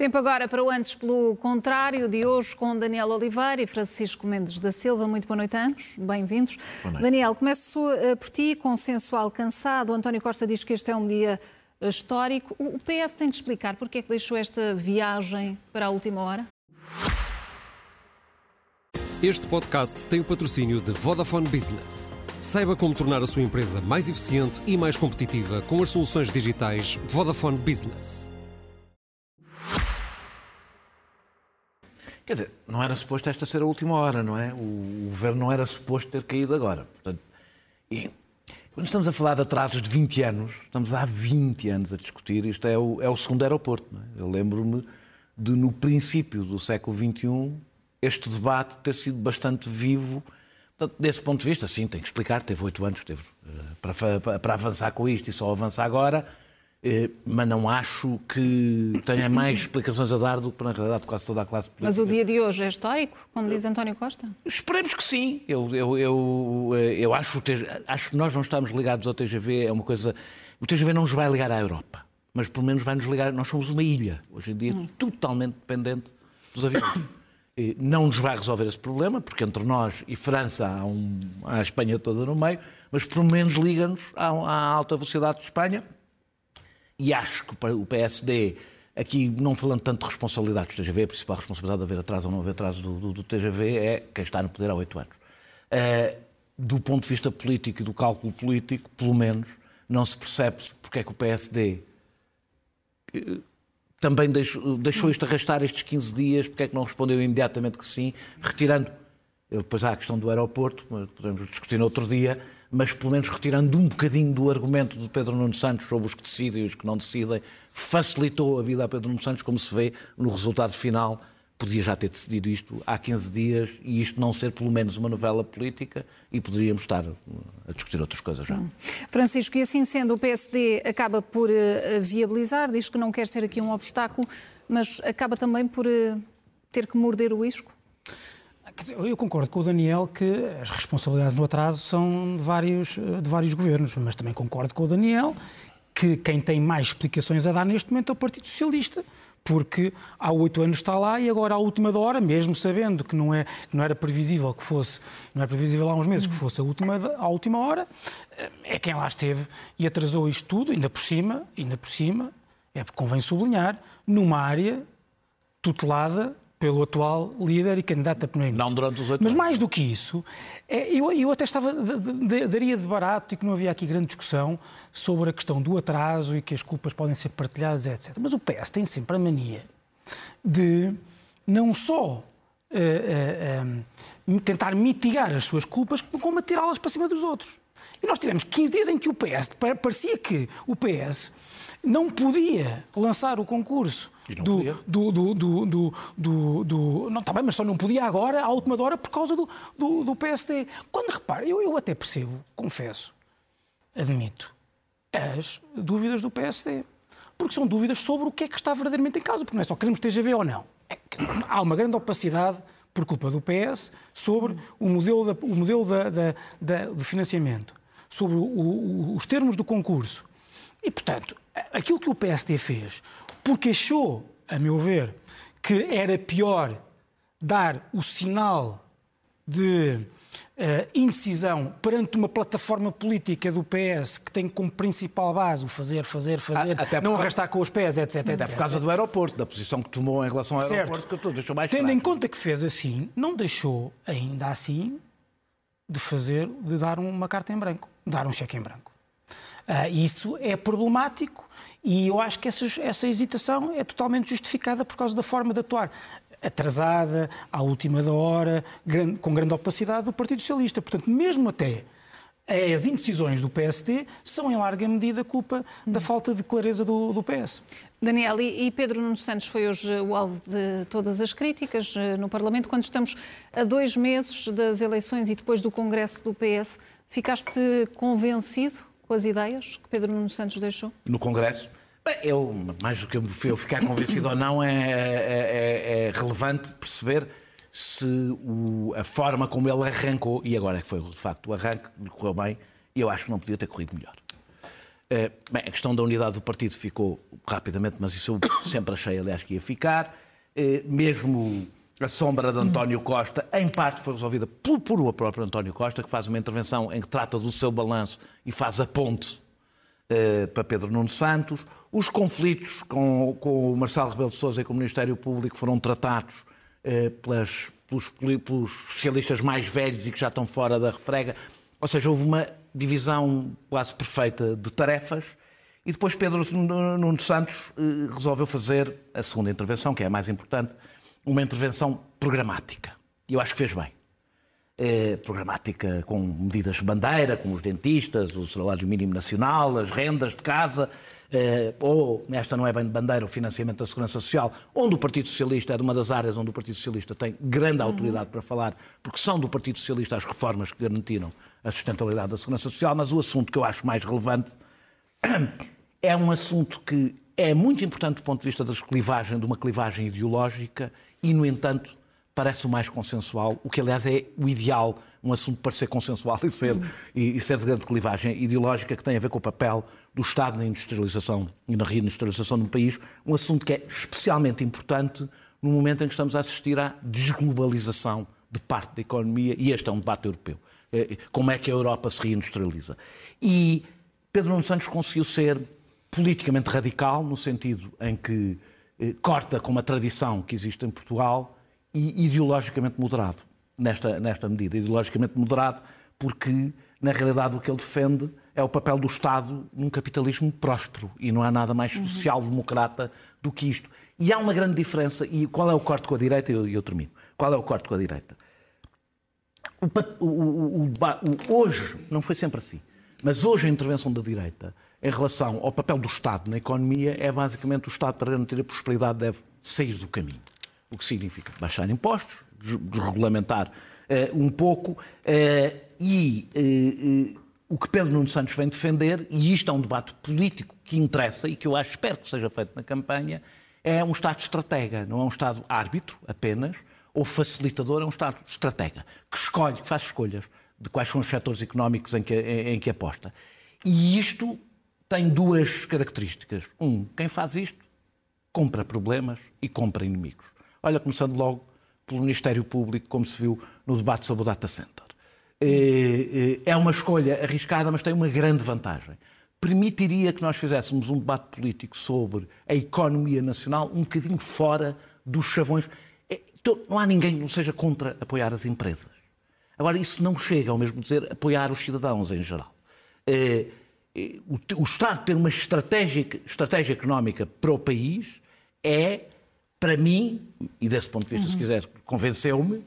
Tempo agora para o Antes pelo Contrário, de hoje com Daniel Oliveira e Francisco Mendes da Silva. Muito boa noite a ambos, bem-vindos. Daniel, começo uh, por ti, consenso alcançado. O António Costa diz que este é um dia uh, histórico. O, o PS tem de explicar porque é que deixou esta viagem para a última hora? Este podcast tem o patrocínio de Vodafone Business. Saiba como tornar a sua empresa mais eficiente e mais competitiva com as soluções digitais Vodafone Business. Quer dizer, não era suposto esta ser a última hora, não é? O, governo não era suposto ter caído agora. Portanto, e quando estamos a falar de atrasos de 20 anos, estamos há 20 anos a discutir, isto é o, é o segundo aeroporto. É? Eu lembro-me de, no princípio do século XXI, este debate ter sido bastante vivo. Portanto, desse ponto de vista, sim, tem que explicar, teve oito anos teve, eh, para, para avançar com isto e só avança agora mas não acho que tenha mais explicações a dar do que, na realidade, quase toda a classe política. Mas o dia de hoje é histórico, como diz António Costa? Esperemos que sim. Eu, eu, eu, eh, eu acho, acho que nós não estamos ligados ao TGV, é uma coisa... O TGV não nos vai ligar à Europa, mas pelo menos vai nos ligar... Nós somos uma ilha, hoje em dia, hum. totalmente dependente dos aviões. não nos vai resolver esse problema, porque entre nós e França há, um, há a Espanha toda no meio, mas pelo menos liga-nos à, à alta velocidade de Espanha e acho que o PSD, aqui não falando tanto de responsabilidades do TGV, a principal responsabilidade de haver atraso ou não haver atraso do, do, do TGV é quem está no poder há oito anos. Uh, do ponto de vista político e do cálculo político, pelo menos, não se percebe porque é que o PSD eh, também deixou, deixou isto arrastar estes 15 dias, porque é que não respondeu imediatamente que sim, retirando. Depois há a questão do aeroporto, podemos discutir no outro dia, mas pelo menos retirando um bocadinho do argumento de Pedro Nuno Santos sobre os que decidem e os que não decidem, facilitou a vida a Pedro Nuno Santos, como se vê no resultado final. Podia já ter decidido isto há 15 dias e isto não ser pelo menos uma novela política e poderíamos estar a discutir outras coisas já. Hum. Francisco, e assim sendo, o PSD acaba por uh, viabilizar, diz que não quer ser aqui um obstáculo, mas acaba também por uh, ter que morder o isco? Eu concordo com o Daniel que as responsabilidades no atraso são de vários, de vários governos, mas também concordo com o Daniel que quem tem mais explicações a dar neste momento é o Partido Socialista, porque há oito anos está lá e agora à última hora, mesmo sabendo que não, é, que não era previsível que fosse, não era previsível há uns meses que fosse a última, à última hora, é quem lá esteve e atrasou isto tudo, ainda por cima, ainda por cima, é porque convém sublinhar, numa área tutelada pelo atual líder e candidato a primeiro-ministro. Não durante os oito Mas mais do que isso, é, eu, eu até estava, daria de barato e que não havia aqui grande discussão sobre a questão do atraso e que as culpas podem ser partilhadas, etc. Mas o PS tem sempre a mania de não só Uh, uh, uh, tentar mitigar as suas culpas, como atirá-las para cima dos outros. E nós tivemos 15 dias em que o PS, parecia que o PS não podia lançar o concurso do, do, do, do, do, do, Não, está bem, mas só não podia agora, à última hora, por causa do, do, do PSD. Quando repara, eu, eu até percebo, confesso, admito, as dúvidas do PSD. Porque são dúvidas sobre o que é que está verdadeiramente em causa. Porque não é só queremos TGV ou não. É há uma grande opacidade por culpa do PS sobre o modelo, da, o modelo da, da, da de financiamento, sobre o, o, os termos do concurso. E, portanto, aquilo que o PSD fez, porque achou, a meu ver, que era pior dar o sinal de uh, indecisão perante uma plataforma política do PS que tem como principal base o fazer, fazer, fazer, Até não arrastar com os pés, etc. Até etc. por causa do aeroporto, da posição que tomou em relação ao certo. aeroporto, que deixou mais Tendo fraco. em conta que fez assim, não deixou ainda assim de fazer, de dar uma carta em branco, dar um cheque em branco. Uh, isso é problemático e eu acho que essa, essa hesitação é totalmente justificada por causa da forma de atuar atrasada, à última da hora, grande, com grande opacidade do Partido Socialista. Portanto, mesmo até as indecisões do PSD são, em larga medida, culpa da falta de clareza do, do PS. Daniel, e Pedro Nuno Santos foi hoje o alvo de todas as críticas eh, no Parlamento. Quando estamos a dois meses das eleições e depois do Congresso do PS, ficaste convencido com as ideias que Pedro Nuno Santos deixou? No Congresso? Bem, eu, mais do que eu ficar convencido ou não, é, é, é, é relevante perceber se o, a forma como ele arrancou, e agora é que foi de facto o arranque, correu bem, eu acho que não podia ter corrido melhor. Bem, a questão da unidade do partido ficou rapidamente, mas isso eu sempre achei, aliás, que ia ficar. Mesmo a sombra de António Costa, em parte foi resolvida por, por o próprio António Costa, que faz uma intervenção em que trata do seu balanço e faz a ponte uh, para Pedro Nuno Santos. Os conflitos com, com o Marcelo Rebelo de Sousa e com o Ministério Público foram tratados uh, pelas, pelos, pelos socialistas mais velhos e que já estão fora da refrega. Ou seja, houve uma divisão quase perfeita de tarefas. E depois Pedro Nuno Santos uh, resolveu fazer a segunda intervenção, que é a mais importante, uma intervenção programática. E eu acho que fez bem. É, programática com medidas de bandeira, como os dentistas, o salário mínimo nacional, as rendas de casa, é, ou, nesta não é bem de bandeira, o financiamento da Segurança Social, onde o Partido Socialista é de uma das áreas onde o Partido Socialista tem grande autoridade uhum. para falar, porque são do Partido Socialista as reformas que garantiram a sustentabilidade da Segurança Social, mas o assunto que eu acho mais relevante é um assunto que é muito importante do ponto de vista da clivagem, de uma clivagem ideológica e, no entanto, parece o mais consensual, o que, aliás, é o ideal, um assunto para ser consensual e ser, e, e ser de grande clivagem ideológica, que tem a ver com o papel do Estado na industrialização e na reindustrialização do país, um assunto que é especialmente importante no momento em que estamos a assistir à desglobalização de parte da economia, e este é um debate europeu. É, como é que a Europa se reindustrializa? E Pedro Nuno Santos conseguiu ser politicamente radical, no sentido em que corta com uma tradição que existe em Portugal e ideologicamente moderado nesta, nesta medida. Ideologicamente moderado porque, na realidade, o que ele defende é o papel do Estado num capitalismo próspero e não há nada mais uhum. social-democrata do que isto. E há uma grande diferença. E qual é o corte com a direita? E eu, eu, termino. Qual é o corte com a direita? O, o, o, hoje, não foi sempre assim, mas hoje a intervenção da direita em relação ao papel do Estado na economia é basicamente o Estado, para garantir a prosperidade, deve sair do caminho. O que significa baixar impostos, desregulamentar uh, um pouco uh, e uh, o que Pedro Nuno Santos vem defender, e isto é um debate político que interessa e que eu acho, espero que seja feito na campanha, é um Estado estratega, não é um Estado árbitro apenas, ou facilitador, é um Estado estratega, que escolhe, que faz escolhas de quais são os setores económicos em que, em, em que aposta. E isto tem duas características. Um, quem faz isto compra problemas e compra inimigos. Olha, começando logo pelo Ministério Público, como se viu no debate sobre o data center. É, é, é uma escolha arriscada, mas tem uma grande vantagem. Permitiria que nós fizéssemos um debate político sobre a economia nacional um bocadinho fora dos chavões. É, então, não há ninguém que não seja contra apoiar as empresas. Agora, isso não chega ao mesmo dizer apoiar os cidadãos em geral. É, o, Estado ter uma estratégia, estratégia económica para o país é, para mim, e desse ponto de vista, uhum. se quiser, convenceu-me,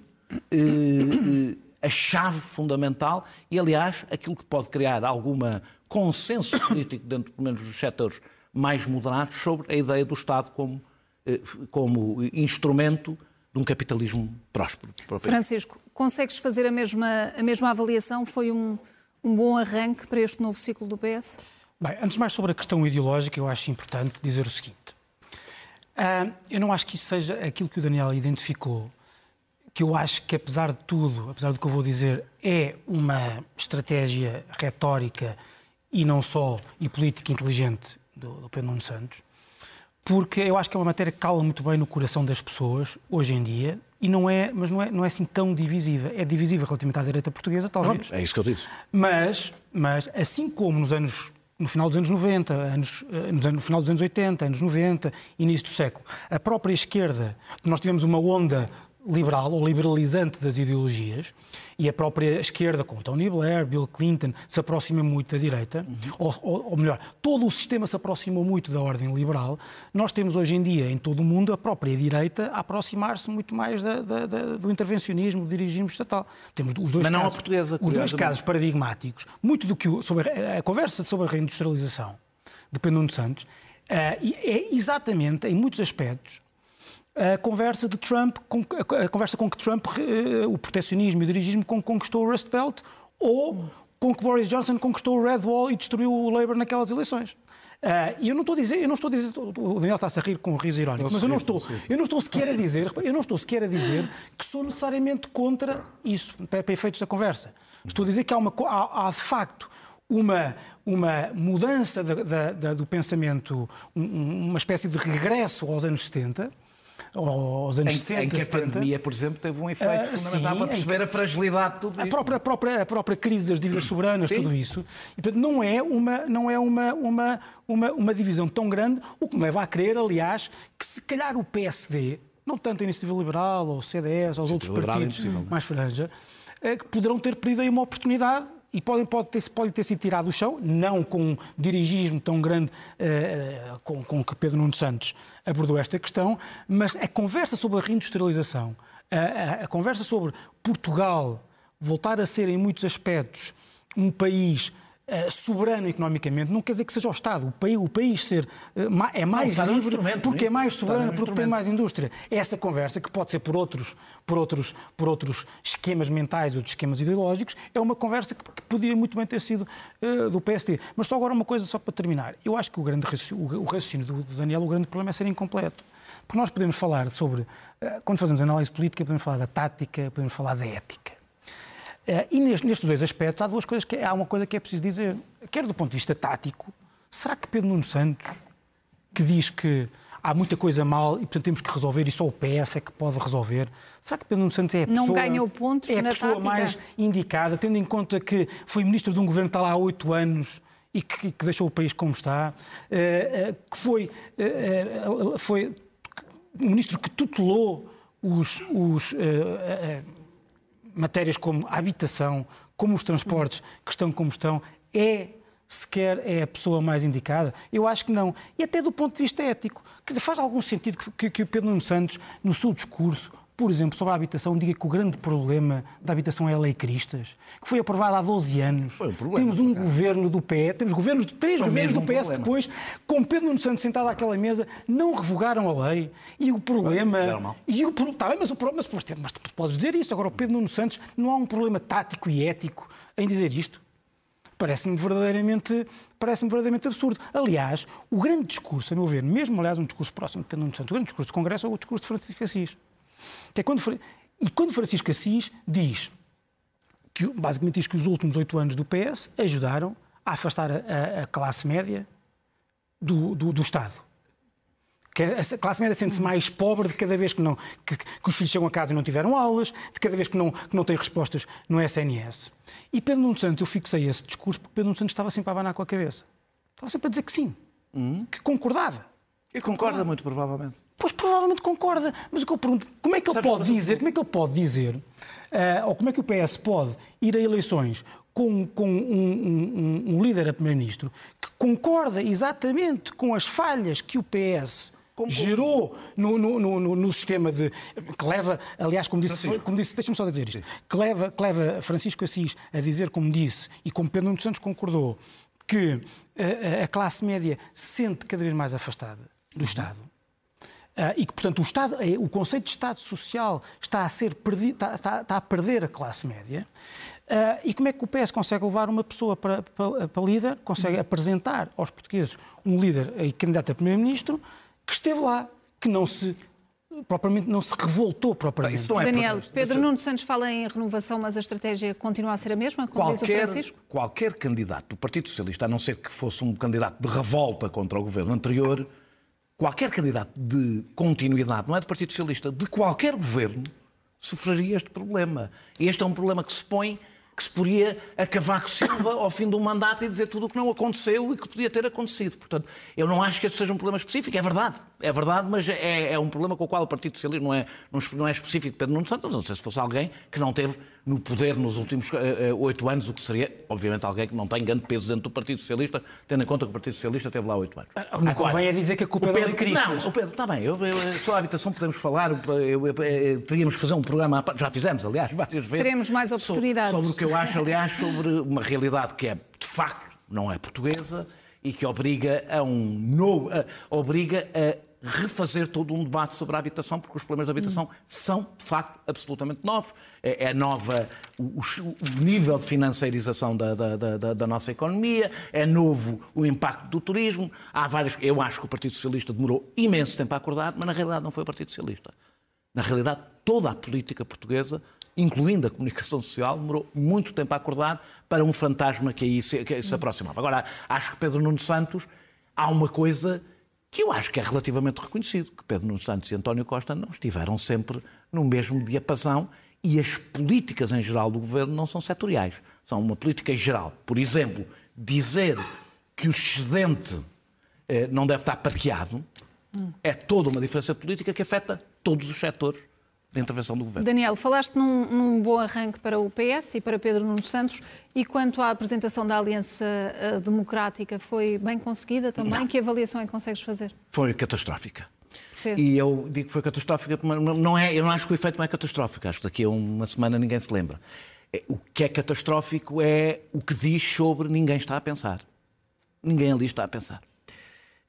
eh, eh, a chave fundamental e, aliás, aquilo que pode criar alguma consenso político dentro, pelo menos, dos setores mais moderados sobre a ideia do Estado como, eh, como instrumento de um capitalismo próspero. Francisco, consegues fazer a mesma, a mesma avaliação? Foi um, um bom arranque para este novo ciclo do PS? Bem, antes de mais sobre a questão ideológica, eu acho importante dizer o seguinte. Uh, eu não acho que isso seja aquilo que o Daniel identificou, que eu acho que, apesar de tudo, apesar do que eu vou dizer, é uma estratégia retórica e não só, e política inteligente do, do Pedro Nuno Santos, porque eu acho que é uma matéria que cala muito bem no coração das pessoas, hoje em dia, e não é, mas não é, não é assim tão divisiva. É divisiva relativamente à direita portuguesa, talvez. é isso que eu disse. Mas, mas assim como nos anos no final dos anos 90, anos, eh, no final dos anos 80, anos 90, início do século. A própria esquerda, nós tivemos uma onda liberal ou liberalizante das ideologias e a própria esquerda, com Tony Blair, Bill Clinton, se aproxima muito da direita, ou, ou, ou, melhor, todo o sistema se aproximou muito da ordem liberal. Nós temos hoje em dia, em todo o mundo, a própria direita a aproximar-se muito mais da, da, da, do intervencionismo, do dirigismo estatal. Temos os dois Mas não casos, a portuguesa. Os dois casos paradigmáticos, muito do que sobre a, a conversa sobre a reindustrialização de Santos, uh, é exatamente, em muitos aspectos, a conversa de Trump, a conversa com que Trump, eh, o protecionismo e o dirigismo conquistou o Rust Belt, ou com que Boris Johnson conquistou o Red Wall e destruiu o Labour naquelas eleições. Uh, e eu não estou a dizer, eu não estou a dizer, o Daniel está-se a rir com um riso irónico, mas eu não estou, eu não estou sequer a dizer, eu não estou sequer a dizer que sou necessariamente contra isso, para, para efeitos da conversa. Estou a dizer que há, uma, há, há de facto uma, uma mudança da, da, da, do pensamento, um, uma espécie de regresso aos anos 70, aos anos em, 60, em que a 70. pandemia, por exemplo, teve um efeito uh, fundamental sim, para perceber a fragilidade de tudo a isto. Própria, a, própria, a própria crise das dívidas soberanas, sim. tudo isso. E, portanto, não é, uma, não é uma, uma, uma, uma divisão tão grande, o que me leva a crer, aliás, que se calhar o PSD, não tanto a Iniciativa Liberal, ou o CDS, ou os outros partidos é mais franja, eh, que poderão ter perdido aí uma oportunidade e podem, pode, ter, pode ter sido tirado do chão, não com um dirigismo tão grande uh, com, com que Pedro Nuno Santos abordou esta questão, mas a conversa sobre a reindustrialização, a, a, a conversa sobre Portugal voltar a ser, em muitos aspectos, um país Uh, soberano economicamente, não quer dizer que seja o Estado. O país, o país ser, uh, é mais não, livre é um porque é mais soberano, é um porque tem mais indústria. É essa conversa, que pode ser por outros, por outros, por outros esquemas mentais, outros esquemas ideológicos, é uma conversa que, que poderia muito bem ter sido uh, do PSD. Mas só agora uma coisa, só para terminar. Eu acho que o, grande raciocínio, o raciocínio do, do Daniel, o grande problema é ser incompleto. Porque nós podemos falar sobre, quando fazemos análise política, podemos falar da tática, podemos falar da ética. Eh, e nestes dois aspectos há duas coisas que há uma coisa que é preciso dizer. Quer do ponto de vista tático, será que Pedro Nuno Santos, que diz que há muita coisa mal e portanto temos que resolver e só o PS é que pode resolver, será que Pedro Nuno Santos é a pessoa, Não ganhou pontos é a pessoa tática? mais indicada, tendo em conta que foi ministro de um governo que está lá há oito anos e que, que, deixou o país como está, eh, eh, que foi, foi um ministro que tutelou os, os matérias como a habitação, como os transportes que estão como estão, é sequer é a pessoa mais indicada? Eu acho que não. E até do ponto de vista ético. Quer dizer, faz algum sentido que, que, que o Pedro Nuno Santos, no seu discurso, por exemplo, sobre a habitação, diga que o grande problema da habitação é a Lei Cristas, que foi aprovada há 12 anos. Foi um problema, temos um governo do PS, temos governos, três foi governos do PS problema. depois, com Pedro Nuno Santos sentado àquela mesa, não revogaram a lei. E o problema. E o, tá bem, mas, o, mas, mas, mas podes dizer isso. Agora, o Pedro Nuno Santos não há um problema tático e ético em dizer isto. Parece-me verdadeiramente, parece verdadeiramente absurdo. Aliás, o grande discurso, a meu ver, mesmo aliás um discurso próximo de Pedro Nuno Santos, o grande discurso do Congresso é o discurso de Francisco Assis. Que é quando, e quando Francisco Assis diz, que, basicamente diz que os últimos oito anos do PS ajudaram a afastar a, a classe média do, do, do Estado que a classe média sente-se mais pobre de cada vez que, não, que, que, os filhos chegam a casa e não tiveram aulas, de cada vez que não, que não têm respostas no SNS. E Pedro Nuno Santos, eu fixei esse discurso porque Pedro Nuno Santos estava sempre a abanar com a cabeça. Estava sempre a dizer que sim, hum. que concordava. E concorda muito provavelmente. Pois provavelmente concorda. Mas o que eu pergunto, como é que ele Sabes pode dizer, como é que ele pode dizer, uh, ou como é que o PS pode ir a eleições com, com um, um, um líder a primeiro-ministro que concorda exatamente com as falhas que o PS como, gerou no, no, no, no, sistema de. que leva, aliás, como disse, como disse deixa-me só dizer isto, que leva, que leva Francisco Assis a dizer, como disse, e como Pedro Nuno Santos concordou, que a, a classe média se sente cada vez mais afastada do uhum. Estado Uh, e que, portanto, o, Estado, é, o conceito de Estado Social está a, ser perdi, está, está, está a perder a classe média. Uh, e como é que o PS consegue levar uma pessoa para, para, para líder, consegue apresentar aos portugueses um líder e candidato a primeiro-ministro que esteve lá, que não se propriamente não se revoltou propriamente. É Daniel, Pedro Nuno Santos fala em renovação, mas a estratégia continua a ser a mesma, como qualquer, diz o Francisco? Qualquer candidato do Partido Socialista, a não ser que fosse um candidato de revolta contra o governo anterior, qualquer candidato de continuidade, não é do Partido Socialista, de qualquer governo, sofreria este problema. Este é um problema que se põe que se poria a Cavaco Silva ao fim de um mandato e dizer tudo o que não aconteceu e que podia ter acontecido. Portanto, eu não acho que este seja um problema específico. É verdade, é verdade, mas é, é um problema com o qual o Partido Socialista não é, não é específico de Pedro Nuno Santos. Não sei se fosse alguém que não teve no poder nos últimos eh, oito uh, anos, o que seria, obviamente, alguém que não tem grande peso dentro do Partido Socialista, tendo em conta que o Partido Socialista teve lá oito anos. Ah, não convém é dizer que a culpa é Pedro, é de Cristo. Não, o Pedro, está bem, eu, eu, sobre a habitação podemos falar, eu, eu, teríamos que fazer um programa, já fizemos, aliás, várias vezes. Teremos mais oportunidades. Sobre, sobre o que eu acho, aliás, sobre uma realidade que é, de facto, não é portuguesa e que obriga a um novo, obriga a refazer todo um debate sobre a habitação, porque os problemas da habitação hum. são, de facto, absolutamente novos. É, é nova o, o, nível de financiarização da, da, da, da, nossa economia, é novo o impacto do turismo. Há vários. Eu acho que o Partido Socialista demorou imenso tempo a acordar, mas na realidade não foi o Partido Socialista. Na realidade, toda a política portuguesa incluindo a comunicação social, demorou muito tempo a acordar para um fantasma que aí se, que se aproximava. Agora, acho que Pedro Nuno Santos há uma coisa que eu acho que é relativamente reconhecido, que Pedro Nuno Santos e António Costa não estiveram sempre no mesmo diapasão e as políticas em geral do governo não são setoriais, são uma política geral. Por exemplo, dizer que o excedente eh, não deve estar parqueado é toda uma diferença política que afeta todos os setores da intervenção do governo. Daniel, falaste num, num, bom arranque para o PS e para Pedro Nuno Santos e quanto à apresentação da Aliança uh, Democrática, foi bem conseguida também? Não. Que avaliação é que consegues fazer? Foi catastrófica. E eu digo que foi catastrófica, mas não é, eu não acho que o efeito não é catastrófico. Acho que daqui a uma semana ninguém se lembra. É, o que é catastrófico é o que diz sobre ninguém está a pensar. Ninguém ali está a pensar.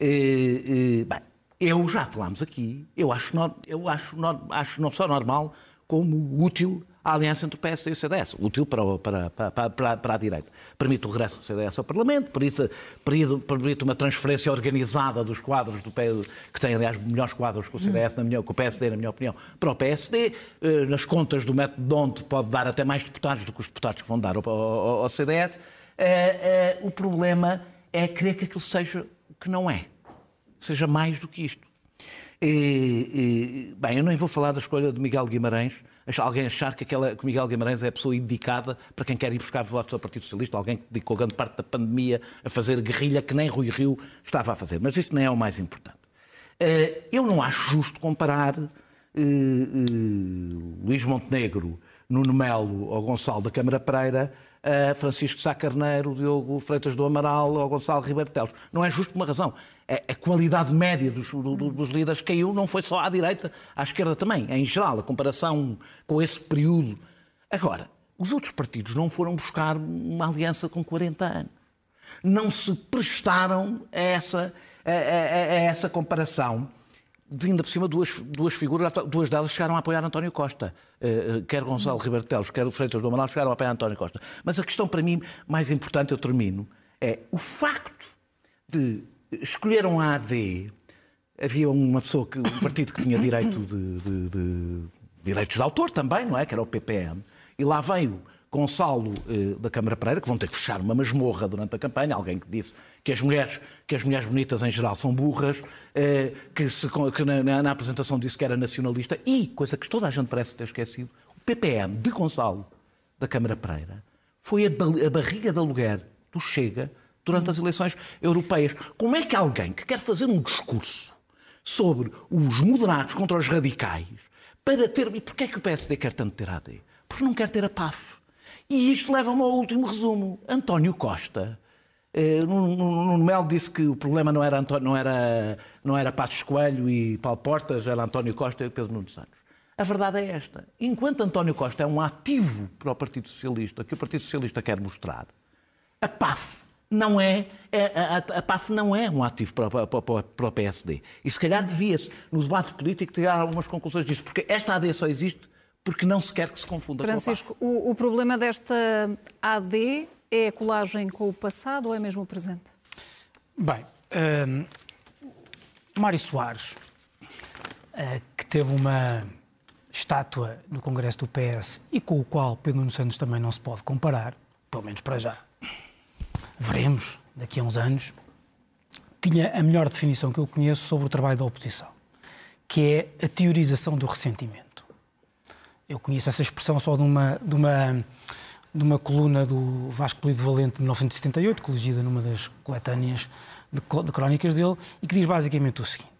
E, e, bem, eu já falámos aqui, eu acho, eu acho, acho não só normal, como útil a aliança entre o PS e o CDS, útil para, para, para, para, para a direita. Permite o regresso do CDS ao Parlamento, permite, permite uma transferência organizada dos quadros do PS, que tem, aliás, melhores quadros que o CDS, na minha, que o PSD, na minha opinião, para o PSD. Eh, nas contas do método de onde pode dar até mais deputados do que os deputados que vão dar ao, ao, ao CDS. Eh, eh, o problema é querer que aquilo seja o que não é. Seja mais do que isto. E, e, bem, eu nem vou falar da escolha de Miguel Guimarães, alguém achar que, aquela, que Miguel Guimarães é a pessoa indicada para quem quer ir buscar votos ao Partido Socialista, alguém que dedicou grande parte da pandemia a fazer guerrilha que nem Rui Rio estava a fazer. Mas isso nem é o mais importante. Eh, eu não acho justo comparar eh, eh, Luís Montenegro, Nuno Melo ou Gonçalo da Câmara Pereira a Francisco Sá Carneiro, Diogo Freitas do Amaral ou Gonçalo Ribeiro Teles. Não é justo por uma razão a qualidade média dos, dos líderes caiu, não foi só à direita, à esquerda também, em geral, a comparação com esse período. Agora, os outros partidos não foram buscar uma aliança com 40 anos. Não se prestaram a essa, a, a, a essa comparação. Ainda por cima, duas, duas figuras, duas delas chegaram a apoiar António Costa. Uh, quer Gonçalo Ribeiro Teles, quer Freitas do Amaral, chegaram a apoiar António Costa. Mas a questão para mim mais importante, eu termino, é o facto de escolheram a AD. Havia uma pessoa, que, um partido que tinha direito de, de, de, direitos de autor também, não é? Que era o PPM. E lá veio Gonçalo eh, da Câmara Pereira, que vão ter que fechar uma masmorra durante a campanha, alguém que disse que as mulheres, que as mulheres bonitas em geral são burras, eh, que, se, que na, na, apresentação disse que era nacionalista, e, coisa que toda a gente parece ter esquecido, o PPM de Gonçalo da Câmara Pereira foi a, a barriga de aluguer do Chega durante as eleições europeias. Como é que alguém que quer fazer um discurso sobre os moderados contra os radicais, para ter. E porquê é que o PSD quer tanto ter a AD? Porque não quer ter a PAF. E isto leva-me ao último resumo. António Costa. Eh, Nuno Melo disse que o problema não era, António, não era, não era Passos Coelho e Paulo Portas, era António Costa e Pedro Nuno Santos. A verdade é esta. Enquanto António Costa é um ativo para o Partido Socialista, que o Partido Socialista quer mostrar, a PAF não é, é a, a, PAF não é um ativo para, para, para, para o PSD. E se calhar devia-se, no debate político, tirar algumas conclusões disso, porque esta AD só existe porque não se quer que se confunda Francisco, com a PAF. O, o problema desta AD é a colagem com o passado ou é mesmo o presente? Bem, um, Mário Soares, uh, que teve uma estátua no Congresso do PS e com o qual Pedro Nuno Santos também não se pode comparar, pelo menos para já veremos daqui a uns anos, tinha a melhor definição que eu conheço sobre o trabalho da oposição, que é a teorização do ressentimento. Eu conheço essa expressão só de uma, de uma, de uma coluna do Vasco Polido Valente de 1978, colegida numa das coletâneas de, de crónicas dele, e que diz basicamente o seguinte.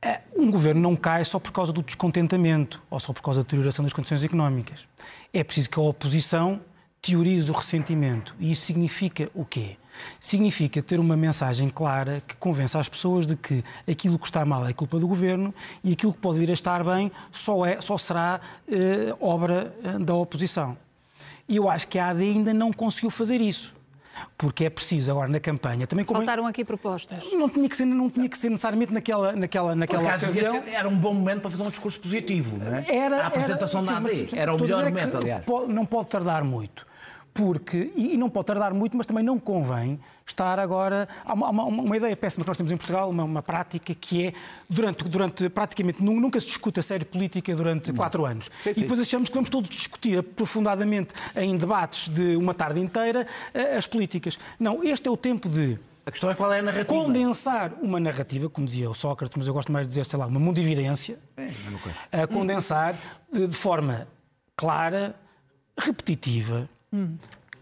É, um governo não cai só por causa do descontentamento ou só por causa da deterioração das condições económicas. É preciso que a oposição teoriza o ressentimento. E isso significa o quê? Significa ter uma mensagem clara que convença as pessoas de que aquilo que está mal é culpa do governo e aquilo que pode vir a estar bem só, é, só será eh, obra eh, da oposição. E eu acho que a AD ainda não conseguiu fazer isso. Porque é preciso agora na campanha também faltaram aqui propostas. Não tinha que ser, não tinha que ser necessariamente naquela naquela naquela Por ocasião. Era um bom momento para fazer um discurso positivo, não é? Era a apresentação era, da AD era o melhor momento, aliás. Não pode tardar muito porque, e, não pode tardar muito, mas também não convém estar agora. Há uma, uma, uma ideia péssima que nós temos em Portugal, uma, uma, prática que é, durante, durante praticamente nunca se discute a série política durante não. quatro anos. Sim, sim. E depois achamos que vamos todos discutir aprofundadamente em debates de uma tarde inteira eh, as políticas. Não, este é o tempo de a questão é qual é a narrativa. Condensar uma narrativa, como dizia o Sócrates, mas eu gosto mais de dizer, sei lá, uma mundividência. É, a condensar de forma clara, repetitiva, hum.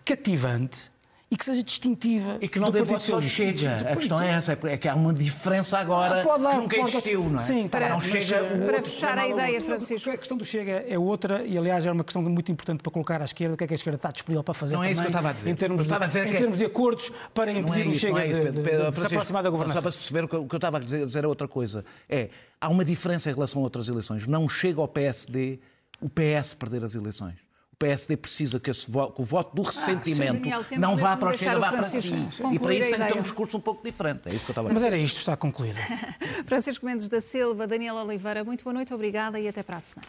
cativante e que seja distintiva. E que não dê voto só chega. A questão é essa, é que há uma diferença agora ah, pode dar, que nunca pode existiu, não é? Sim, para, não chega para fechar a ideia, Francisco. A questão do Chega é outra, e aliás é uma questão muito importante para colocar à esquerda, o que é que a esquerda está disponível para fazer Não é isso que eu estava a dizer. Em termos, de, em é termos de acordos para impedir é o Chega é isso, de, de, de, se aproximar da governação. Só para se perceber, o que eu estava a dizer, dizer é outra coisa. É, há uma diferença em relação a outras eleições. Não chega ao PSD o PS perder as eleições. PSD precisa que, voto, que o voto do ah, ressentimento ah, não vá para o Chega, vá para si. E para isso tem que ter um discurso um pouco diferente. É isso que eu estava a dizer. Mas era isto, está concluído. Francisco Mendes da Silva, Daniel Oliveira, muito boa noite, obrigada e até para a semana.